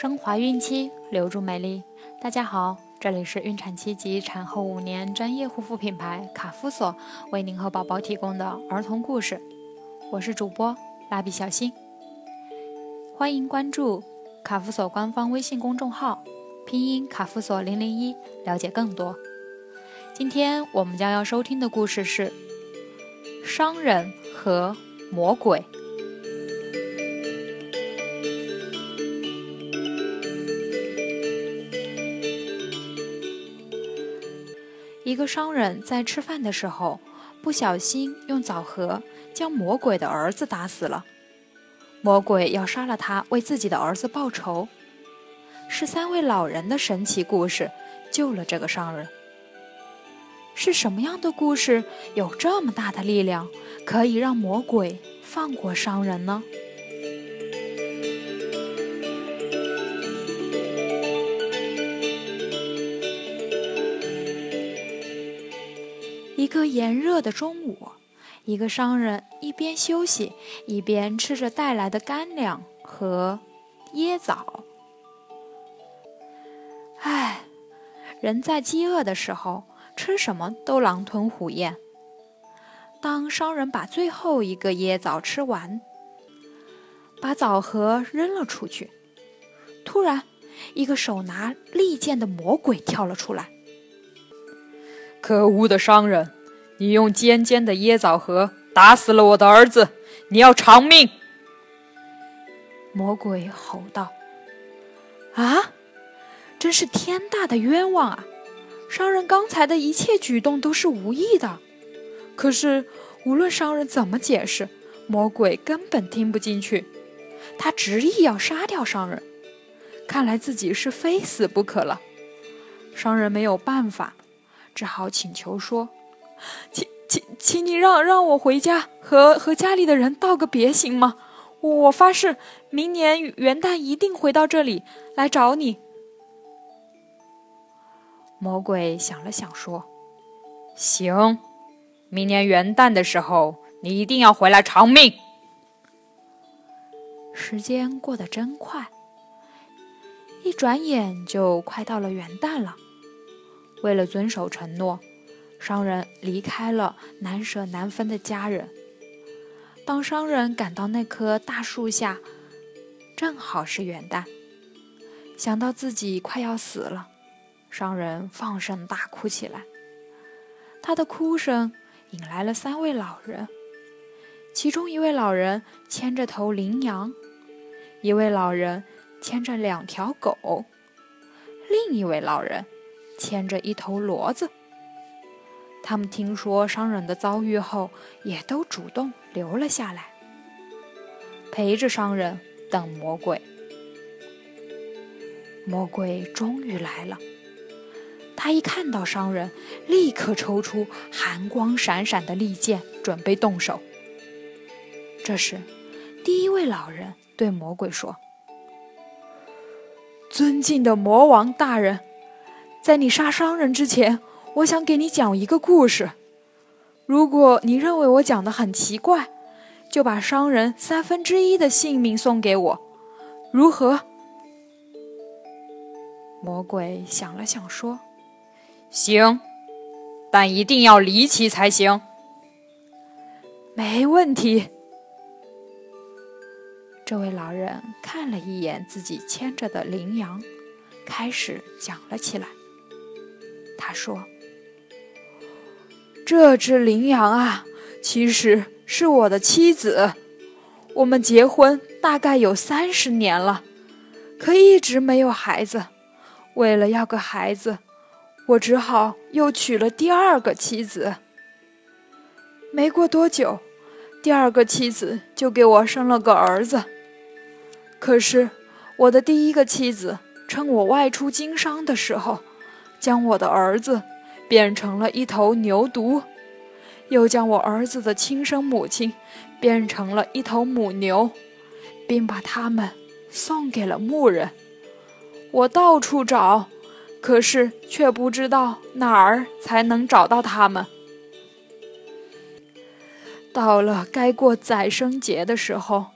升华孕期，留住美丽。大家好，这里是孕产期及产后五年专业护肤品牌卡夫索为您和宝宝提供的儿童故事。我是主播蜡笔小新，欢迎关注卡夫索官方微信公众号，拼音卡夫索零零一，了解更多。今天我们将要收听的故事是商人和魔鬼。一个商人，在吃饭的时候，不小心用枣核将魔鬼的儿子打死了。魔鬼要杀了他，为自己的儿子报仇。是三位老人的神奇故事救了这个商人。是什么样的故事有这么大的力量，可以让魔鬼放过商人呢？个炎热的中午，一个商人一边休息，一边吃着带来的干粮和椰枣。唉，人在饥饿的时候，吃什么都狼吞虎咽。当商人把最后一个椰枣吃完，把枣核扔了出去，突然，一个手拿利剑的魔鬼跳了出来。可恶的商人，你用尖尖的椰枣核打死了我的儿子，你要偿命！魔鬼吼道：“啊，真是天大的冤枉啊！商人刚才的一切举动都是无意的。可是无论商人怎么解释，魔鬼根本听不进去。他执意要杀掉商人，看来自己是非死不可了。商人没有办法。”只好请求说：“ 请请请你让让我回家和和家里的人道个别，行吗？我我发誓，明年元旦一定回到这里来找你。”魔鬼想了想说：“行，明年元旦的时候，你一定要回来偿命。”时间过得真快，一转眼就快到了元旦了。为了遵守承诺，商人离开了难舍难分的家人。当商人赶到那棵大树下，正好是元旦。想到自己快要死了，商人放声大哭起来。他的哭声引来了三位老人，其中一位老人牵着头羚羊，一位老人牵着两条狗，另一位老人。牵着一头骡子，他们听说商人的遭遇后，也都主动留了下来，陪着商人等魔鬼。魔鬼终于来了，他一看到商人，立刻抽出寒光闪闪的利剑，准备动手。这时，第一位老人对魔鬼说：“尊敬的魔王大人。”在你杀商人之前，我想给你讲一个故事。如果你认为我讲的很奇怪，就把商人三分之一的性命送给我，如何？魔鬼想了想说：“行，但一定要离奇才行。”没问题。这位老人看了一眼自己牵着的羚羊，开始讲了起来。他说：“这只羚羊啊，其实是我的妻子。我们结婚大概有三十年了，可一直没有孩子。为了要个孩子，我只好又娶了第二个妻子。没过多久，第二个妻子就给我生了个儿子。可是，我的第一个妻子趁我外出经商的时候。”将我的儿子变成了一头牛犊，又将我儿子的亲生母亲变成了一头母牛，并把他们送给了牧人。我到处找，可是却不知道哪儿才能找到他们。到了该过宰生节的时候，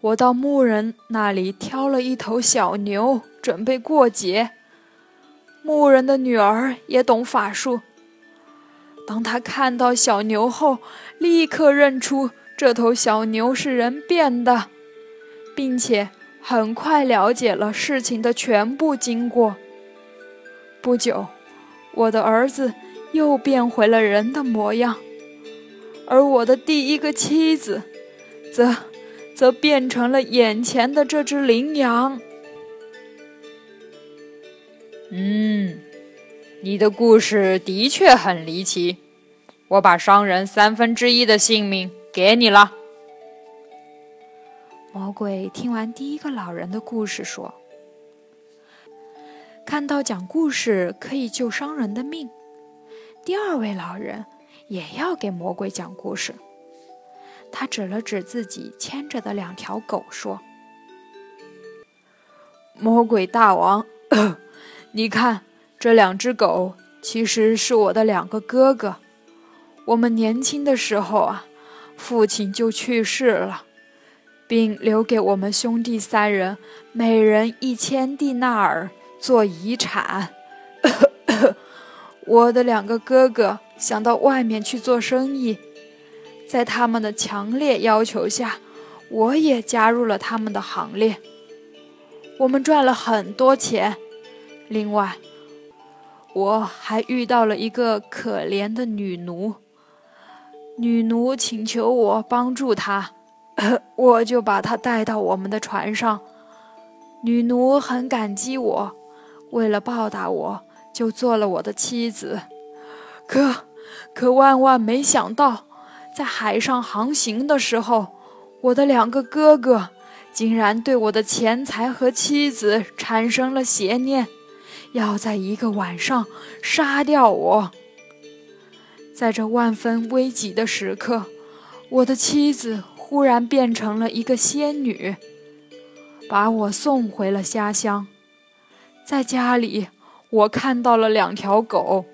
我到牧人那里挑了一头小牛，准备过节。牧人的女儿也懂法术。当她看到小牛后，立刻认出这头小牛是人变的，并且很快了解了事情的全部经过。不久，我的儿子又变回了人的模样，而我的第一个妻子，则……则变成了眼前的这只羚羊。嗯，你的故事的确很离奇。我把商人三分之一的性命给你了。魔鬼听完第一个老人的故事，说：“看到讲故事可以救商人的命，第二位老人也要给魔鬼讲故事。”他指了指自己牵着的两条狗，说：“魔鬼大王，你看，这两只狗其实是我的两个哥哥。我们年轻的时候啊，父亲就去世了，并留给我们兄弟三人每人一千蒂纳尔做遗产。我的两个哥哥想到外面去做生意。”在他们的强烈要求下，我也加入了他们的行列。我们赚了很多钱。另外，我还遇到了一个可怜的女奴。女奴请求我帮助她，我就把她带到我们的船上。女奴很感激我，为了报答我，就做了我的妻子。可，可万万没想到。在海上航行的时候，我的两个哥哥竟然对我的钱财和妻子产生了邪念，要在一个晚上杀掉我。在这万分危急的时刻，我的妻子忽然变成了一个仙女，把我送回了家乡。在家里，我看到了两条狗。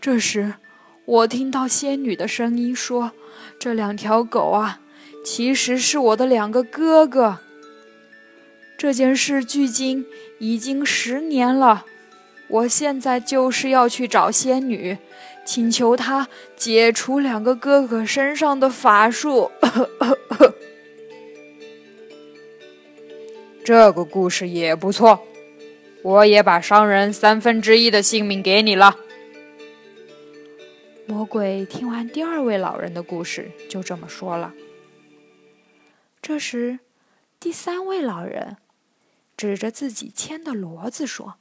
这时。我听到仙女的声音说：“这两条狗啊，其实是我的两个哥哥。”这件事距今已经十年了。我现在就是要去找仙女，请求她解除两个哥哥身上的法术。这个故事也不错，我也把商人三分之一的性命给你了。魔鬼听完第二位老人的故事，就这么说了。这时，第三位老人指着自己牵的骡子说：“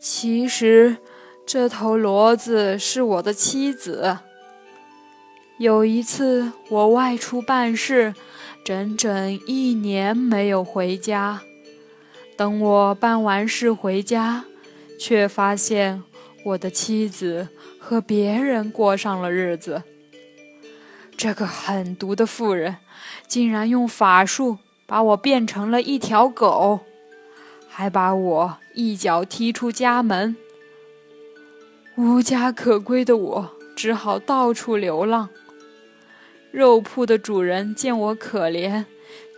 其实，这头骡子是我的妻子。有一次，我外出办事，整整一年没有回家。等我办完事回家，却发现我的妻子。”和别人过上了日子。这个狠毒的妇人竟然用法术把我变成了一条狗，还把我一脚踢出家门。无家可归的我只好到处流浪。肉铺的主人见我可怜，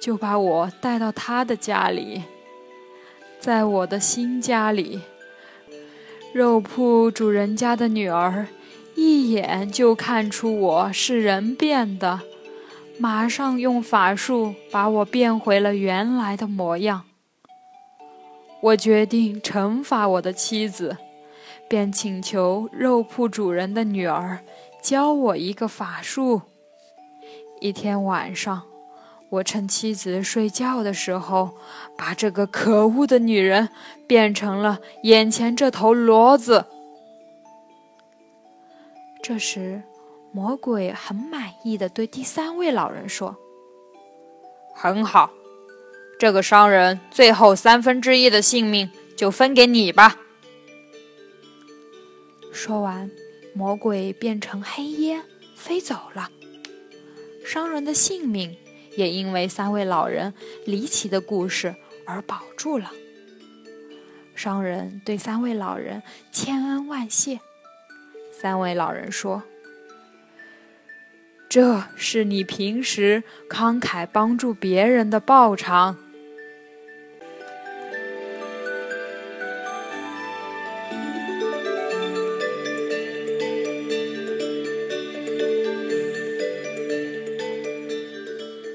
就把我带到他的家里。在我的新家里。肉铺主人家的女儿一眼就看出我是人变的，马上用法术把我变回了原来的模样。我决定惩罚我的妻子，便请求肉铺主人的女儿教我一个法术。一天晚上。我趁妻子睡觉的时候，把这个可恶的女人变成了眼前这头骡子。这时，魔鬼很满意的对第三位老人说：“很好，这个商人最后三分之一的性命就分给你吧。”说完，魔鬼变成黑烟飞走了，商人的性命。也因为三位老人离奇的故事而保住了。商人对三位老人千恩万谢。三位老人说：“这是你平时慷慨帮助别人的报偿。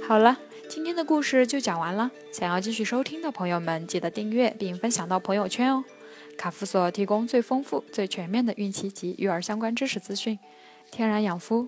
好了，今天的故事就讲完了。想要继续收听的朋友们，记得订阅并分享到朋友圈哦。卡夫所提供最丰富、最全面的孕期及育儿相关知识资讯。天然养肤，